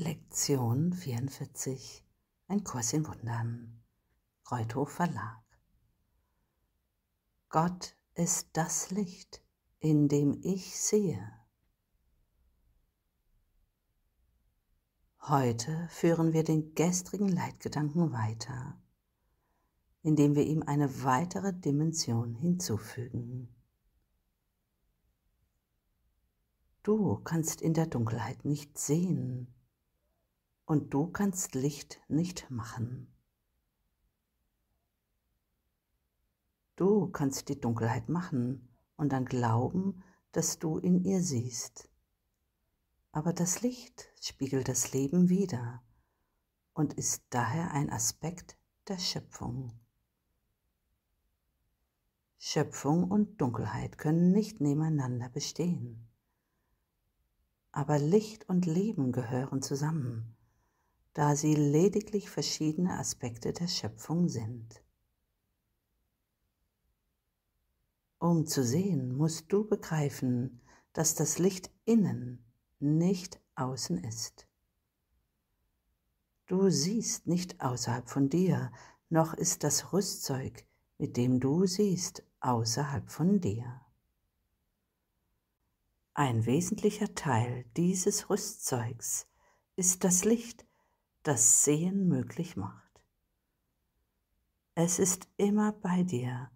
Lektion 44 Ein Kurs in Wundern Reuthof Verlag Gott ist das Licht, in dem ich sehe. Heute führen wir den gestrigen Leitgedanken weiter, indem wir ihm eine weitere Dimension hinzufügen. Du kannst in der Dunkelheit nicht sehen und du kannst Licht nicht machen. Du kannst die Dunkelheit machen und dann glauben, dass du in ihr siehst. Aber das Licht spiegelt das Leben wider und ist daher ein Aspekt der Schöpfung. Schöpfung und Dunkelheit können nicht nebeneinander bestehen. Aber Licht und Leben gehören zusammen, da sie lediglich verschiedene Aspekte der Schöpfung sind. Um zu sehen, musst du begreifen, dass das Licht innen, nicht außen ist. Du siehst nicht außerhalb von dir, noch ist das Rüstzeug, mit dem du siehst, außerhalb von dir. Ein wesentlicher Teil dieses Rüstzeugs ist das Licht, das Sehen möglich macht. Es ist immer bei dir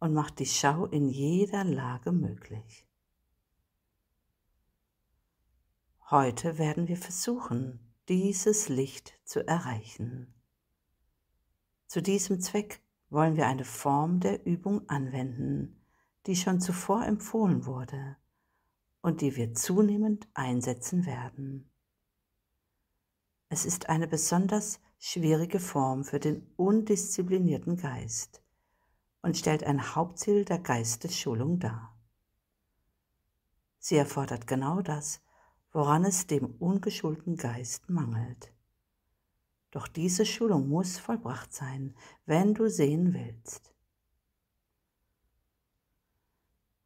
und macht die Schau in jeder Lage möglich. Heute werden wir versuchen, dieses Licht zu erreichen. Zu diesem Zweck wollen wir eine Form der Übung anwenden, die schon zuvor empfohlen wurde und die wir zunehmend einsetzen werden. Es ist eine besonders schwierige Form für den undisziplinierten Geist und stellt ein Hauptziel der Geistesschulung dar. Sie erfordert genau das, woran es dem ungeschulten Geist mangelt. Doch diese Schulung muss vollbracht sein, wenn du sehen willst.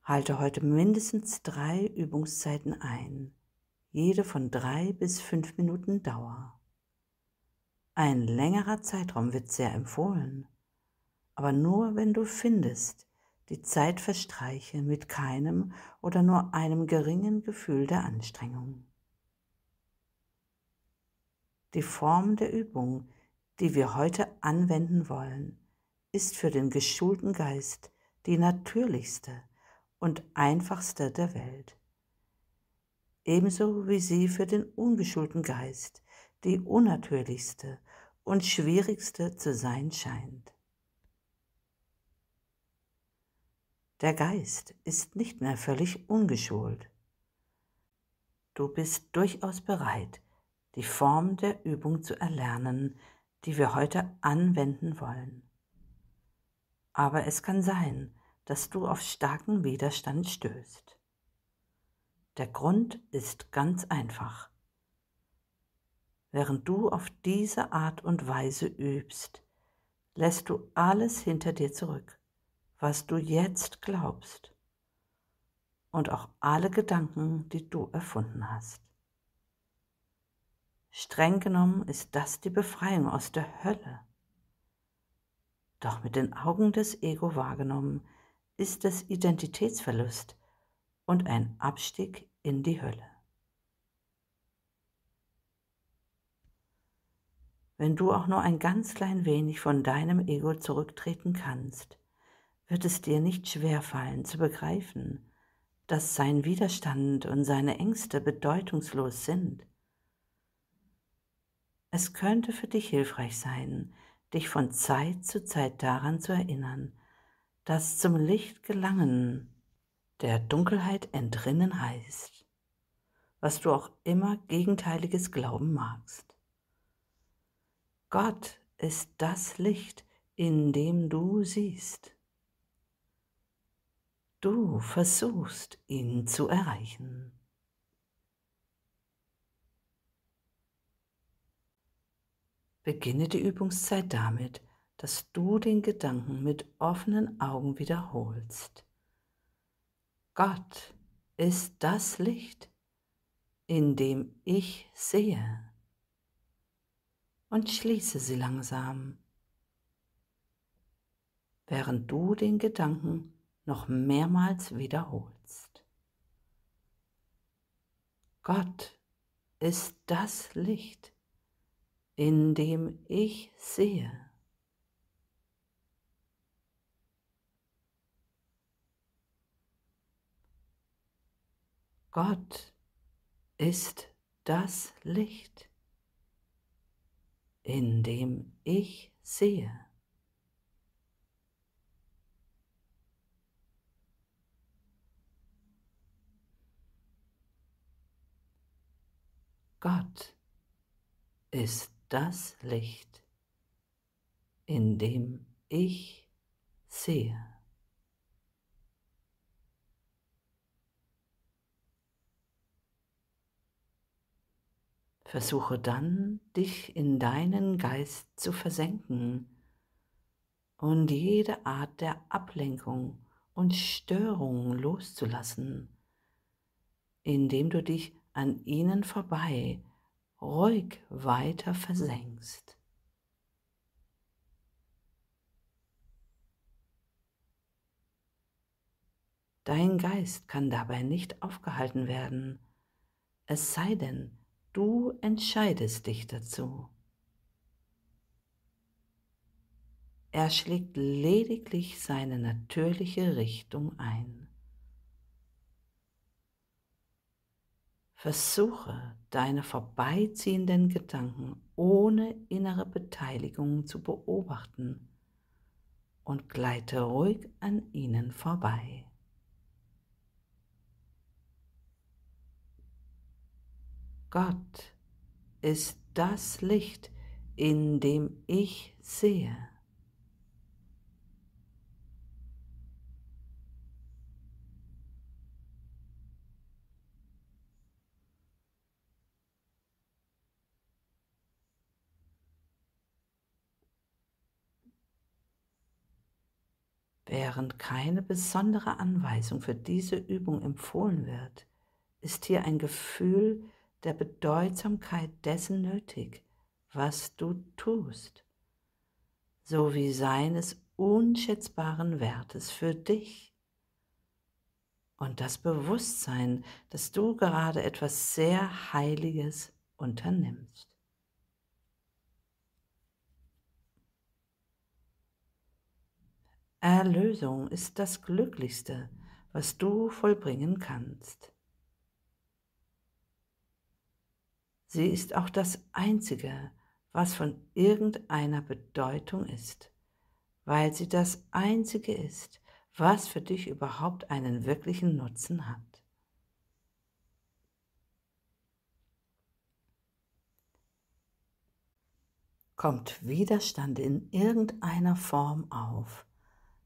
Halte heute mindestens drei Übungszeiten ein, jede von drei bis fünf Minuten Dauer. Ein längerer Zeitraum wird sehr empfohlen, aber nur wenn du findest, die Zeit verstreiche mit keinem oder nur einem geringen Gefühl der Anstrengung. Die Form der Übung, die wir heute anwenden wollen, ist für den geschulten Geist die natürlichste und einfachste der Welt. Ebenso wie sie für den ungeschulten Geist die unnatürlichste und schwierigste zu sein scheint. Der Geist ist nicht mehr völlig ungeschult. Du bist durchaus bereit, die Form der Übung zu erlernen, die wir heute anwenden wollen. Aber es kann sein, dass du auf starken Widerstand stößt. Der Grund ist ganz einfach. Während du auf diese Art und Weise übst, lässt du alles hinter dir zurück, was du jetzt glaubst und auch alle Gedanken, die du erfunden hast. Streng genommen ist das die Befreiung aus der Hölle. Doch mit den Augen des Ego wahrgenommen ist es Identitätsverlust und ein Abstieg in die Hölle. Wenn du auch nur ein ganz klein wenig von deinem Ego zurücktreten kannst, wird es dir nicht schwer fallen zu begreifen, dass sein Widerstand und seine Ängste bedeutungslos sind. Es könnte für dich hilfreich sein, dich von Zeit zu Zeit daran zu erinnern, das zum Licht gelangen, der Dunkelheit entrinnen heißt, was du auch immer gegenteiliges glauben magst. Gott ist das Licht, in dem du siehst. Du versuchst ihn zu erreichen. Beginne die Übungszeit damit, dass du den Gedanken mit offenen Augen wiederholst. Gott ist das Licht, in dem ich sehe. Und schließe sie langsam, während du den Gedanken noch mehrmals wiederholst. Gott ist das Licht, in dem ich sehe. Gott ist das Licht, in dem ich sehe. Gott ist das Licht, in dem ich sehe. Versuche dann, dich in deinen Geist zu versenken und jede Art der Ablenkung und Störung loszulassen, indem du dich an ihnen vorbei ruhig weiter versenkst. Dein Geist kann dabei nicht aufgehalten werden, es sei denn, du entscheidest dich dazu. Er schlägt lediglich seine natürliche Richtung ein. Versuche deine vorbeiziehenden Gedanken ohne innere Beteiligung zu beobachten und gleite ruhig an ihnen vorbei. Gott ist das Licht, in dem ich sehe. Während keine besondere Anweisung für diese Übung empfohlen wird, ist hier ein Gefühl der Bedeutsamkeit dessen nötig, was du tust, sowie seines unschätzbaren Wertes für dich und das Bewusstsein, dass du gerade etwas sehr Heiliges unternimmst. Erlösung ist das Glücklichste, was du vollbringen kannst. Sie ist auch das Einzige, was von irgendeiner Bedeutung ist, weil sie das Einzige ist, was für dich überhaupt einen wirklichen Nutzen hat. Kommt Widerstand in irgendeiner Form auf,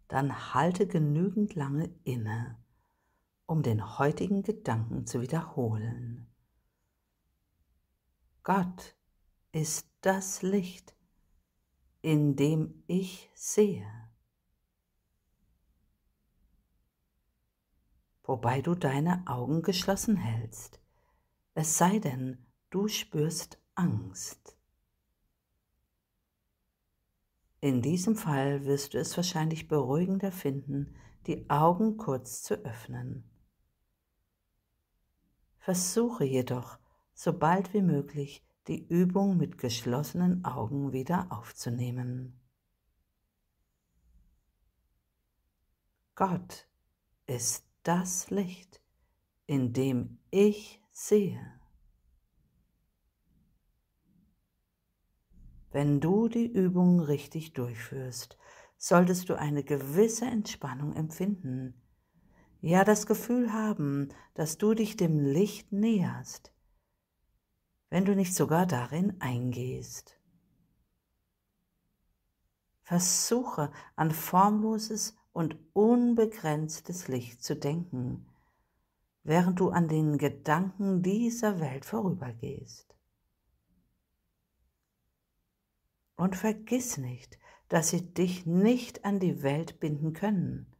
dann halte genügend lange inne, um den heutigen Gedanken zu wiederholen. Gott ist das Licht, in dem ich sehe. Wobei du deine Augen geschlossen hältst, es sei denn, du spürst Angst. In diesem Fall wirst du es wahrscheinlich beruhigender finden, die Augen kurz zu öffnen. Versuche jedoch, so bald wie möglich die Übung mit geschlossenen Augen wieder aufzunehmen. Gott ist das Licht, in dem ich sehe. Wenn du die Übung richtig durchführst, solltest du eine gewisse Entspannung empfinden. Ja, das Gefühl haben, dass du dich dem Licht näherst, wenn du nicht sogar darin eingehst. Versuche an formloses und unbegrenztes Licht zu denken, während du an den Gedanken dieser Welt vorübergehst. Und vergiss nicht, dass sie dich nicht an die Welt binden können.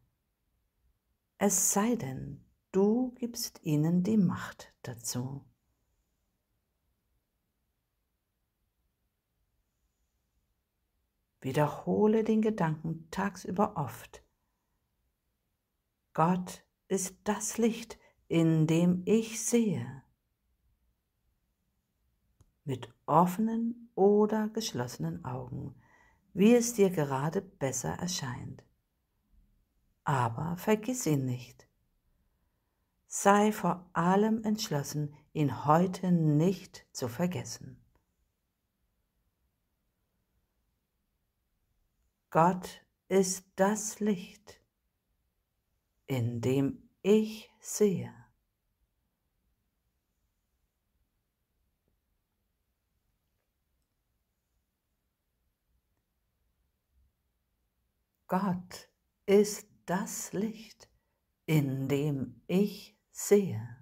Es sei denn, du gibst ihnen die Macht dazu. Wiederhole den Gedanken tagsüber oft. Gott ist das Licht, in dem ich sehe. Mit offenen oder geschlossenen Augen, wie es dir gerade besser erscheint. Aber vergiss ihn nicht. Sei vor allem entschlossen, ihn heute nicht zu vergessen. Gott ist das Licht, in dem ich sehe. Gott ist das Licht, in dem ich sehe.